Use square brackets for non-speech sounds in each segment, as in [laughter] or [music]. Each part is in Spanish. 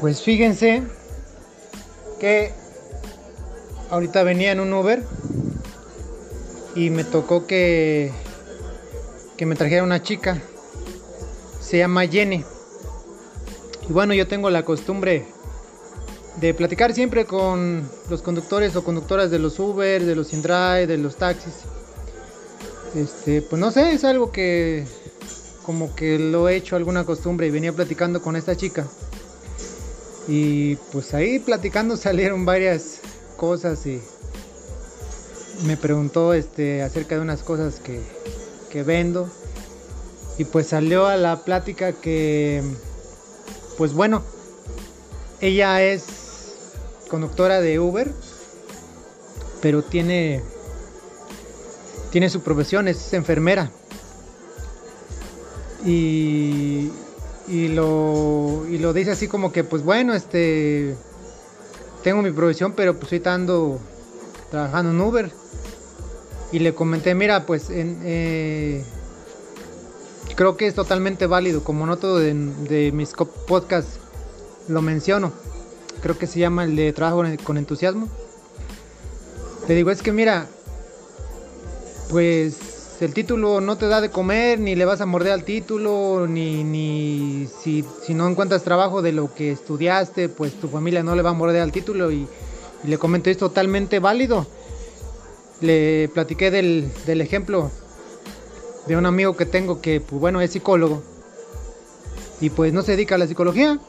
Pues fíjense que ahorita venía en un Uber y me tocó que, que me trajera una chica. Se llama Jenny. Y bueno, yo tengo la costumbre de platicar siempre con los conductores o conductoras de los Uber, de los InDrive, de los taxis. Este, pues no sé, es algo que como que lo he hecho alguna costumbre y venía platicando con esta chica. Y pues ahí platicando [laughs] salieron varias cosas y me preguntó este acerca de unas cosas que, que vendo. Y pues salió a la plática que pues bueno, ella es conductora de Uber, pero tiene, tiene su profesión, es enfermera. Y, y, lo, y lo dice así como que, pues bueno, este, tengo mi profesión, pero pues ando trabajando en Uber. Y le comenté, mira, pues en, eh, creo que es totalmente válido, como noto de, de mis podcasts lo menciono creo que se llama el de trabajo con entusiasmo. Le digo, es que mira, pues el título no te da de comer, ni le vas a morder al título, ni, ni si, no encuentras trabajo de lo que estudiaste, pues tu familia no le va a morder al título y, le comento, es totalmente válido. Le platiqué del, del ejemplo de un amigo que tengo que, pues bueno, es psicólogo y pues no se dedica a la psicología,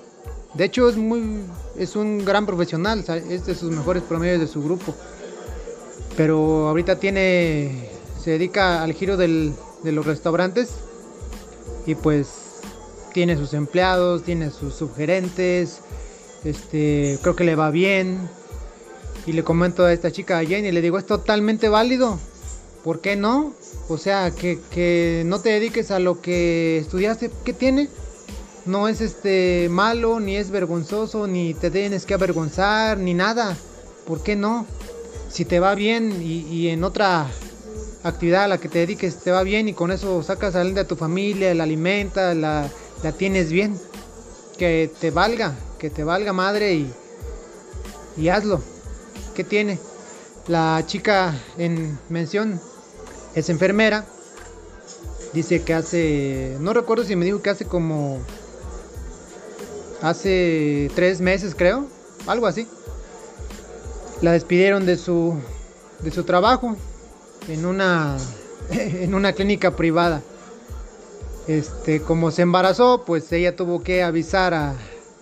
de hecho, es muy es un gran profesional, es de sus mejores promedios de su grupo. Pero ahorita tiene se dedica al giro de los restaurantes y pues tiene sus empleados, tiene sus sugerentes, este, creo que le va bien. Y le comento a esta chica, a Jenny, le digo, es totalmente válido. ¿Por qué no? O sea, que, que no te dediques a lo que estudiaste, ¿qué tiene? no es este malo, ni es vergonzoso, ni te tienes que avergonzar, ni nada. ¿Por qué no? Si te va bien y, en otra actividad a la que te dediques te va bien y con eso sacas adelante a tu familia, la alimenta, la, la tienes bien. Que te valga, que te valga madre y, y hazlo. ¿Qué tiene? La chica en mención es enfermera. Dice que hace, no recuerdo si me dijo que hace como hace tres meses creo, algo así. La despidieron de su, de su trabajo en una, [laughs] en una clínica privada. Este, como se embarazó, pues ella tuvo que avisar a,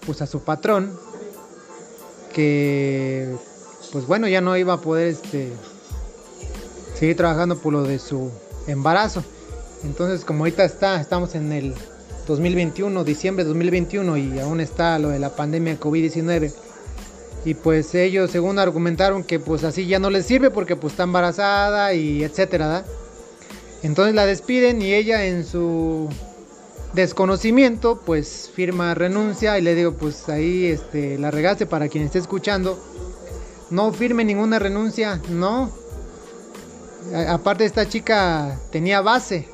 pues a su patrón que, pues bueno, ya no iba a poder este, seguir trabajando por lo de su embarazo. Entonces, como ahorita está, estamos en el 2021, diciembre de 2021 y aún está lo de la pandemia COVID-19. Y pues ellos según argumentaron que pues así ya no les sirve porque pues está embarazada y etcétera. Entonces la despiden y ella en su desconocimiento pues firma renuncia y le digo pues ahí este la regaste para quien esté escuchando. No firme ninguna renuncia, no. aparte esta chica tenía base,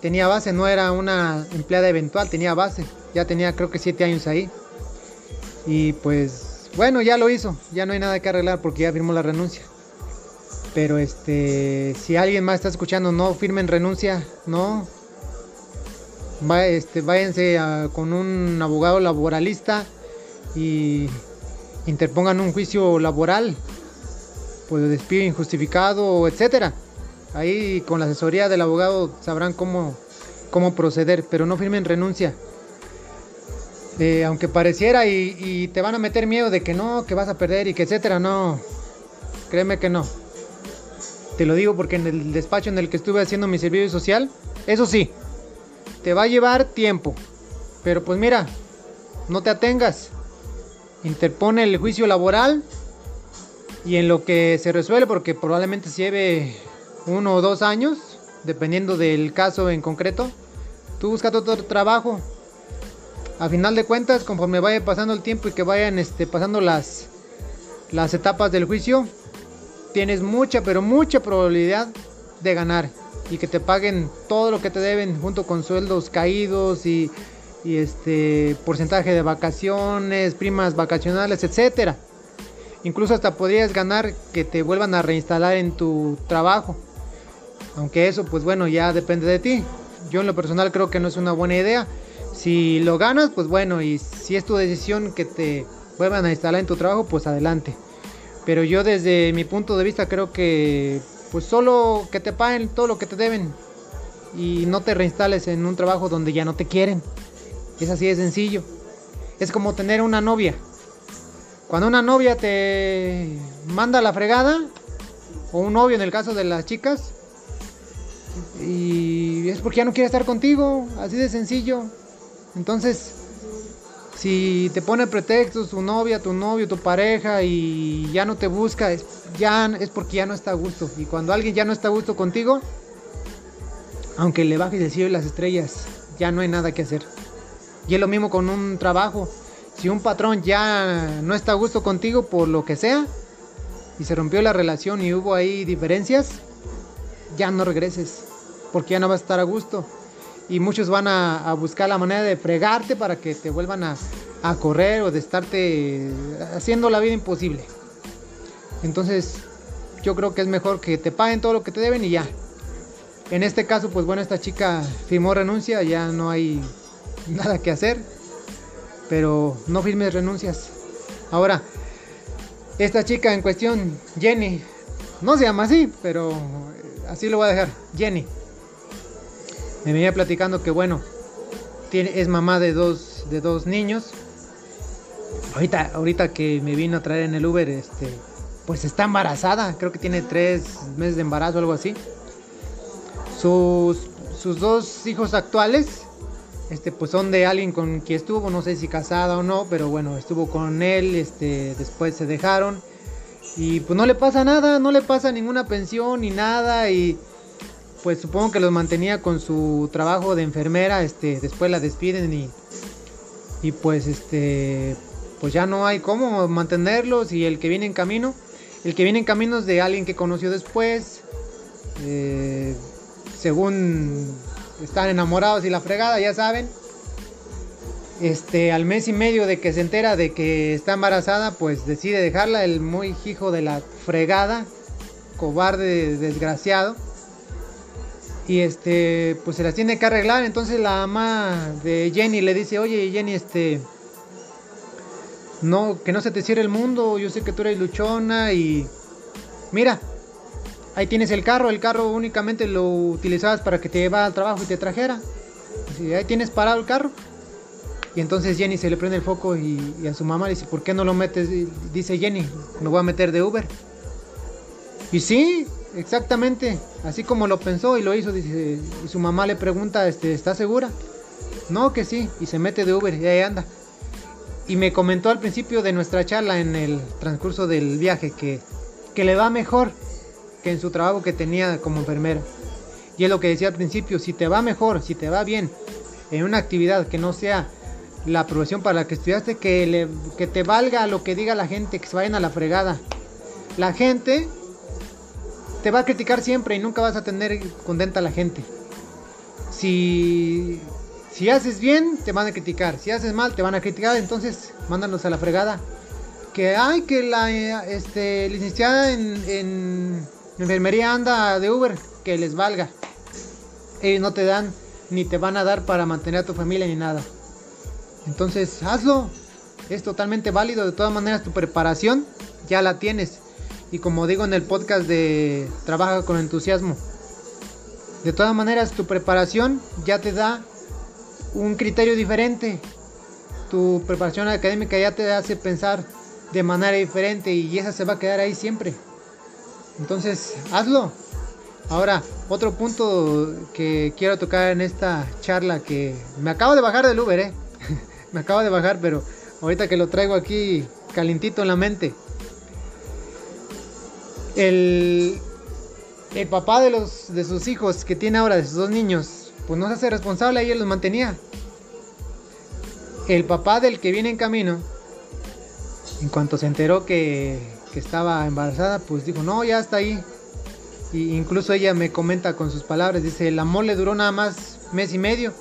tenía base, no era una empleada eventual, tenía base. Ya tenía creo que siete años ahí. Y pues bueno, ya lo hizo, ya no hay nada que arreglar porque ya firmó la renuncia. Pero este, si alguien más está escuchando, no firmen renuncia, no. Va, este, váyanse con un abogado laboralista y interpongan un juicio laboral, pues despido injustificado, etcétera. Ahí con la asesoría del abogado sabrán cómo, cómo proceder, pero no firmen renuncia. Aunque pareciera y, te van a meter miedo de que no, que vas a perder y que etcétera, no. Créeme que no. Te lo digo porque en el despacho en el que estuve haciendo mi servicio social, eso sí, te va a llevar tiempo. Pero pues mira, no te atengas. Interpone el juicio laboral y en lo que se resuelve, porque probablemente se lleve uno o dos años, dependiendo del caso en concreto, tú buscas otro trabajo. A final de cuentas, conforme vaya pasando el tiempo y que vayan este, pasando las, las etapas del juicio, tienes mucha, pero mucha probabilidad de ganar y que te paguen todo lo que te deben junto con sueldos caídos y, y este porcentaje de vacaciones, primas vacacionales, etcétera. Incluso hasta podrías ganar que te vuelvan a reinstalar en tu trabajo. Aunque eso, pues bueno, ya depende de ti. Yo en lo personal creo que no es una buena idea. Si lo ganas, pues bueno, y si es tu decisión que te vuelvan a instalar en tu trabajo, pues adelante. Pero yo desde mi punto de vista creo que pues solo que te paguen todo lo que te deben y no te reinstales en un trabajo donde ya no te quieren. Es así de sencillo. Es como tener una novia. Cuando una novia te manda la fregada, o un novio en el caso de las chicas, y es porque ya no quiere estar contigo, así de sencillo. Entonces, si te pone pretextos tu novia, tu novio, tu pareja y ya no te busca, es, ya es porque ya no está a gusto. Y cuando alguien ya no está a gusto contigo, aunque le bajes el cielo y las estrellas, ya no hay nada que hacer. Y es lo mismo con un trabajo. Si un patrón ya no está a gusto contigo por lo que sea, y se rompió la relación y hubo ahí diferencias, ya no regreses, porque ya no vas a estar a gusto y muchos van a, buscar la manera de fregarte para que te vuelvan a, correr o de estarte haciendo la vida imposible. Entonces, yo creo que es mejor que te paguen todo lo que te deben y ya. En este caso, pues bueno, esta chica firmó renuncia, ya no hay [laughs] nada que hacer, pero no firmes renuncias. Ahora, esta chica en cuestión, Jenny, no se llama así, pero así lo voy a dejar, Jenny me venía platicando que bueno, tiene, es mamá de dos, de dos niños. Ahorita, ahorita que me vino a traer en el Uber, este, pues está embarazada, creo que tiene tres meses de embarazo algo así. Sus, sus dos hijos actuales, este, pues son de alguien con quien estuvo, no sé si casada o no, pero bueno, estuvo con él, este, después se dejaron. Y pues no le pasa nada, no le pasa ninguna pensión ni nada. Y pues supongo que los mantenía con su trabajo de enfermera, este, después la despiden y, y pues este, pues ya no hay cómo mantenerlos y el que viene en camino, el que viene en camino es de alguien que conoció después, eh, según están enamorados y la fregada, ya saben. Este, al mes y medio de que se entera de que está embarazada, pues decide dejarla, el muy hijo de la fregada, cobarde, desgraciado y este pues se las tiene que arreglar. Entonces la ama de Jenny le dice oye Jenny este no que no se te cierre el mundo. Yo sé que tú eres luchona y mira ahí tienes el carro. El carro únicamente lo utilizabas para que te llevara al trabajo y te trajera. Ahí tienes parado el carro. Y entonces Jenny se le prende el foco y, a su mamá le dice ¿por qué no lo metes? dice Jenny lo voy a meter de Uber. Y sí exactamente, así como lo pensó y lo hizo, dice, y su mamá le pregunta, este, ¿está segura? No, que sí, y se mete de Uber y ahí anda. Y me comentó al principio de nuestra charla en el transcurso del viaje que, que le va mejor que en su trabajo que tenía como enfermera. Y es lo que decía al principio, si te va mejor, si te va bien en una actividad que no sea la profesión para la que estudiaste, que, le, que te valga lo que diga la gente, que se vayan a la fregada. La gente te va a criticar siempre y nunca vas a tener contenta a la gente. Si, si haces bien, te van a criticar. Si haces mal, te van a criticar. Entonces, mándanos a la fregada. Que hay que la este, licenciada en, en enfermería anda de Uber, que les valga. Ellos no te dan ni te van a dar para mantener a tu familia ni nada. Entonces, hazlo. Es totalmente válido. De todas maneras, tu preparación ya la tienes. Y como digo en el podcast de Trabaja con entusiasmo, de todas maneras tu preparación ya te da un criterio diferente. Tu preparación académica ya te hace pensar de manera diferente y esa se va a quedar ahí siempre. Entonces, hazlo. Ahora, otro punto que quiero tocar en esta charla que me acabo de bajar del Uber, ¿eh? [laughs] me acabo de bajar, pero ahorita que lo traigo aquí calentito en la mente el, papá de, los, de sus hijos que tiene ahora, de sus dos niños, pues no se hace responsable, ella los mantenía. El papá del que viene en camino, en cuanto se enteró que, que estaba embarazada, pues dijo, no, ya está ahí. Y incluso ella me comenta con sus palabras, dice, el amor le duró nada más mes y medio.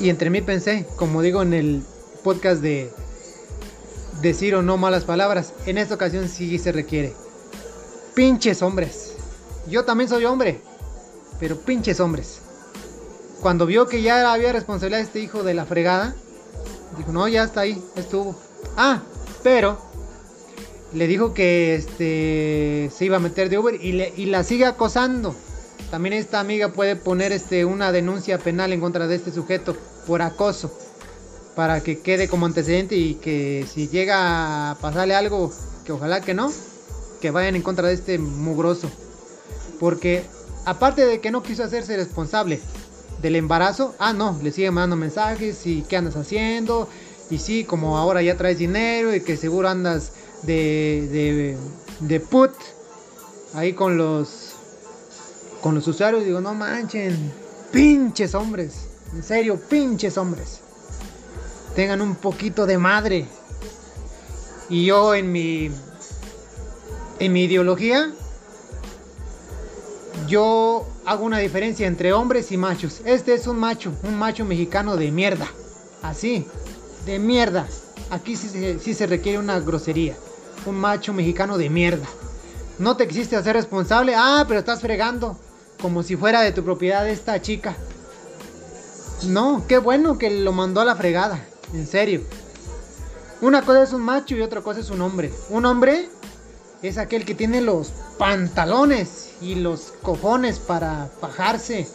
Y entre mí pensé, como digo en el podcast de decir o no malas palabras, en esta ocasión sí se requiere. Pinches hombres. Yo también soy hombre, pero pinches hombres. Cuando vio que ya había responsabilidad de este hijo de la fregada, dijo, no, ya está ahí, estuvo. Ah, pero le dijo que este se iba a meter de Uber y, le, y la sigue acosando. También esta amiga puede poner este, una denuncia penal en contra de este sujeto por acoso para que quede como antecedente y que si llega a pasarle algo, que ojalá que no, que vayan en contra de este mugroso. Porque aparte de que no quiso hacerse responsable del embarazo, ah no, le sigue mandando mensajes y qué andas haciendo, y sí, como ahora ya traes dinero y que seguro andas de, de, de put ahí con los con los usuarios digo, no manchen, pinches hombres, en serio, pinches hombres. Tengan un poquito de madre. Y yo en mi en mi ideología yo hago una diferencia entre hombres y machos. Este es un macho, un macho mexicano de mierda. Así, de mierda. Aquí sí, sí se requiere una grosería. Un macho mexicano de mierda. No te quisiste hacer responsable. Ah, pero estás fregando como si fuera de tu propiedad esta chica. No, qué bueno que lo mandó a la fregada, en serio. Una cosa es un macho y otra cosa es un hombre. Un hombre es aquel que tiene los pantalones y los cojones para fajarse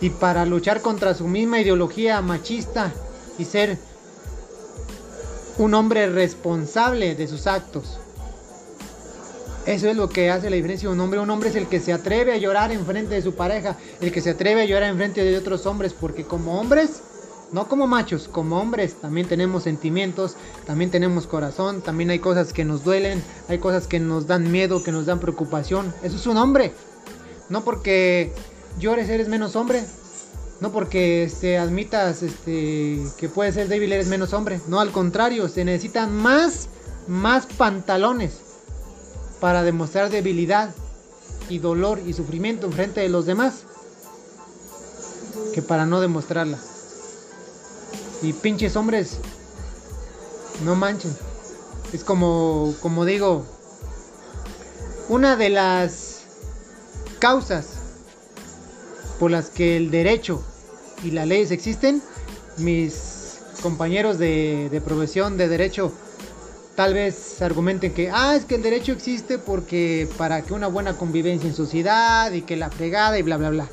y para luchar contra su misma ideología machista y ser un hombre responsable de sus actos. Eso es lo que hace la diferencia de un hombre. Un hombre es el que se atreve a llorar en frente de su pareja, el que se atreve a llorar en frente de otros hombres, porque como hombres, no como machos, como hombres también tenemos sentimientos, también tenemos corazón, también hay cosas que nos duelen, hay cosas que nos dan miedo, que nos dan preocupación. Eso es un hombre. No porque llores eres menos hombre, no porque este, admitas este, que puedes ser débil eres menos hombre. No, al contrario, se necesitan más, más pantalones para demostrar debilidad y dolor y sufrimiento en frente de los demás que para no demostrarla. Y pinches hombres, no manchen. Es como, como digo, una de las causas por las que el derecho y las leyes existen, mis compañeros de, de profesión de derecho tal vez argumenten que, ah, es que el derecho existe porque para que una buena convivencia en sociedad y que la fregada y bla, bla, bla.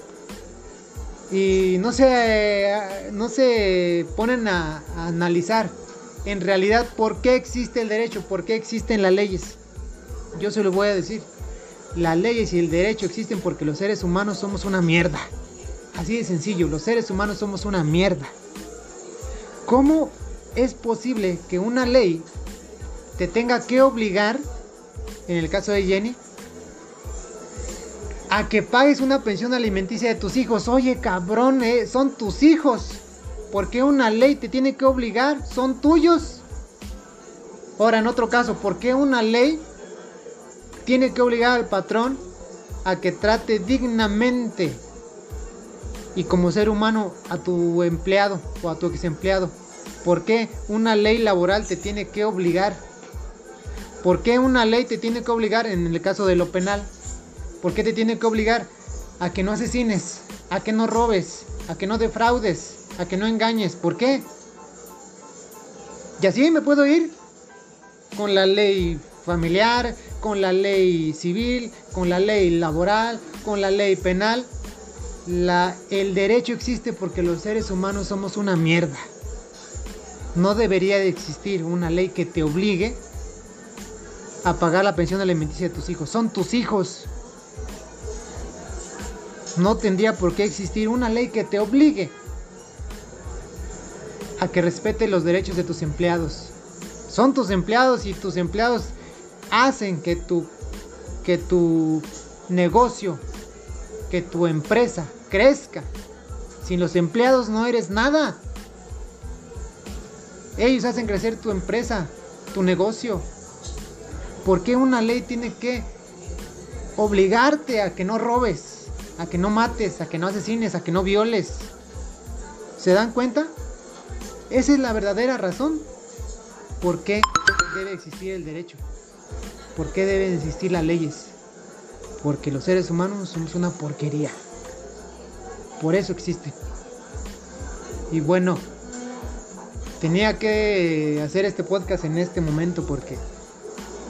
Y no se, no se ponen a, analizar en realidad por qué existe el derecho, por qué existen las leyes. Yo se lo voy a decir. Las leyes y el derecho existen porque los seres humanos somos una mierda. Así de sencillo, los seres humanos somos una mierda. ¿Cómo es posible que una ley te tenga que obligar, en el caso de Jenny, a que pagues una pensión alimenticia de tus hijos. Oye, cabrón, eh, son tus hijos. ¿Por qué una ley te tiene que obligar? Son tuyos. Ahora, en otro caso, ¿por qué una ley tiene que obligar al patrón a que trate dignamente y como ser humano a tu empleado o a tu ex empleado? ¿Por qué una ley laboral te tiene que obligar ¿Por qué una ley te tiene que obligar, en el caso de lo penal, por qué te tiene que obligar a que no asesines, a que no robes, a que no defraudes, a que no engañes? ¿Por qué? Y así me puedo ir con la ley familiar, con la ley civil, con la ley laboral, con la ley penal. El derecho existe porque los seres humanos somos una mierda. No debería de existir una ley que te obligue a pagar la pensión alimenticia de tus hijos. Son tus hijos. No tendría por qué existir una ley que te obligue a que respete los derechos de tus empleados. Son tus empleados y tus empleados hacen que tu, que tu negocio, que tu empresa crezca. Sin los empleados no eres nada. Ellos hacen crecer tu empresa, tu negocio. ¿Por qué una ley tiene que obligarte a que no robes, a que no mates, a que no asesines, a que no violes? ¿Se dan cuenta? Esa es la verdadera razón por qué debe existir el derecho. ¿Por qué deben existir las leyes? Porque los seres humanos somos una porquería. Por eso existe. Y bueno, tenía que hacer este podcast en este momento porque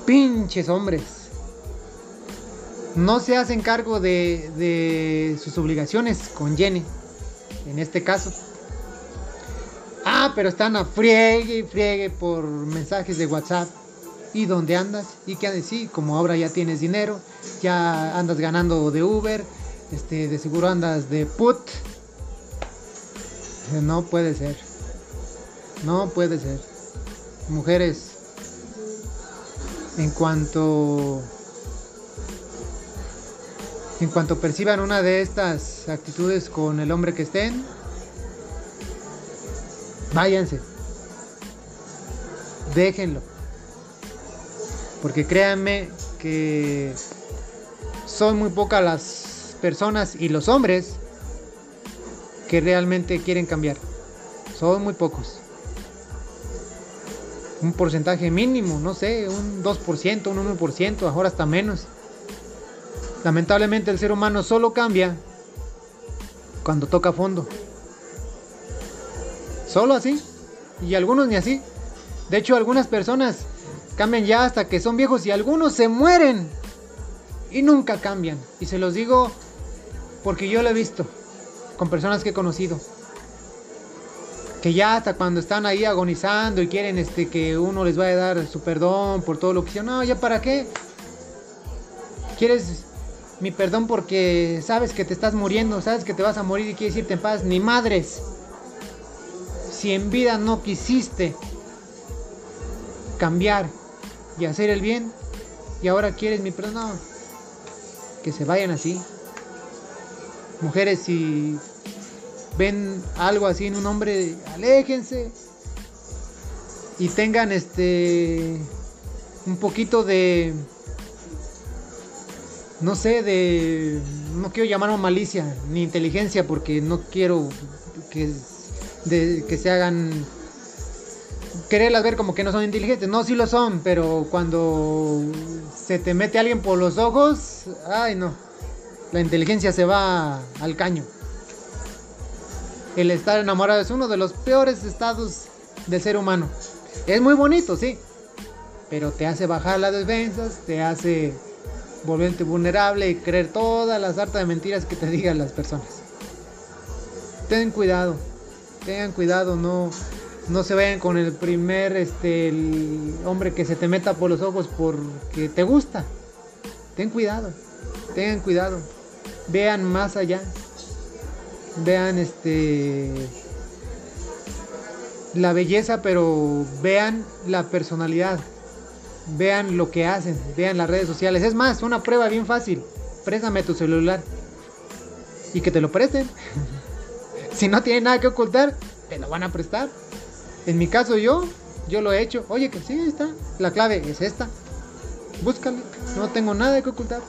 pinches hombres no se hacen cargo de, sus obligaciones con Jenny, en este caso. Ah, pero están a friegue y friegue por mensajes de WhatsApp. ¿Y dónde andas? ¿Y qué andas? Sí, como ahora ya tienes dinero, ya andas ganando de Uber, este, de seguro andas de put. No puede ser. No puede ser. Mujeres, en cuanto en cuanto perciban una de estas actitudes con el hombre que estén, váyanse. Déjenlo. Porque créanme que son muy pocas las personas y los hombres que realmente quieren cambiar. Son muy pocos. Un porcentaje mínimo, no sé, un 2%, un 1%, ahora hasta menos. Lamentablemente el ser humano solo cambia cuando toca fondo. Solo así. Y algunos ni así. De hecho, algunas personas cambian ya hasta que son viejos y algunos se mueren y nunca cambian. Y se los digo porque yo lo he visto con personas que he conocido. Que ya hasta cuando están ahí agonizando y quieren este que uno les vaya a dar su perdón por todo lo que hicieron. No, ya para qué. ¿Quieres mi perdón porque sabes que te estás muriendo, sabes que te vas a morir y quieres irte en paz? Ni madres. Si en vida no quisiste cambiar y hacer el bien y ahora quieres mi perdón, que se vayan así. Mujeres, si ven algo así en un hombre, aléjense y tengan este un poquito de no sé, de no quiero llamarlo malicia ni inteligencia porque no quiero que se hagan quererlas ver como que no son inteligentes. No, sí lo son, pero cuando se te mete alguien por los ojos, ay no, la inteligencia se va al caño. El estar enamorado es uno de los peores estados del ser humano. Es muy bonito, sí, pero te hace bajar las defensas, te hace volverte vulnerable y creer todas las hartas de mentiras que te digan las personas. Ten cuidado, tengan cuidado, no, no se vayan con el primer este hombre que se te meta por los ojos porque te gusta. Ten cuidado, tengan cuidado. Vean más allá. Vean este la belleza, pero vean la personalidad. Vean lo que hacen, vean las redes sociales. Es más, una prueba bien fácil. Préstame tu celular y que te lo presten. [laughs] si no tiene nada que ocultar, te lo van a prestar. En mi caso yo, yo lo he hecho. Oye, que sí, está. La clave es esta. Búscale. No tengo nada que ocultar.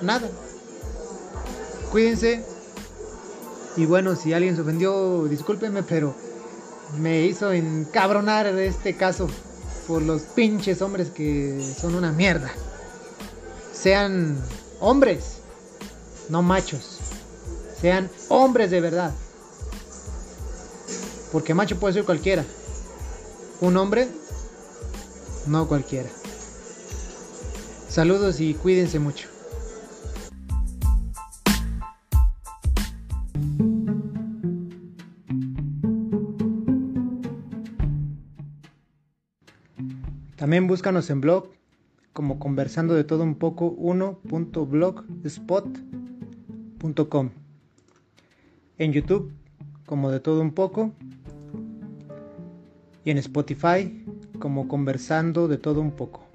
Nada. Cuídense. Y bueno, si alguien se ofendió, discúlpenme, pero me hizo encabronar este caso por los pinches hombres que son una mierda. Sean hombres, no machos. Sean hombres de verdad. Porque macho puede ser cualquiera. Un hombre, no cualquiera. Saludos y cuídense mucho. También búscanos en blog como conversando de todo un poco 1.blogspot.com. En YouTube como de todo un poco y en Spotify como conversando de todo un poco.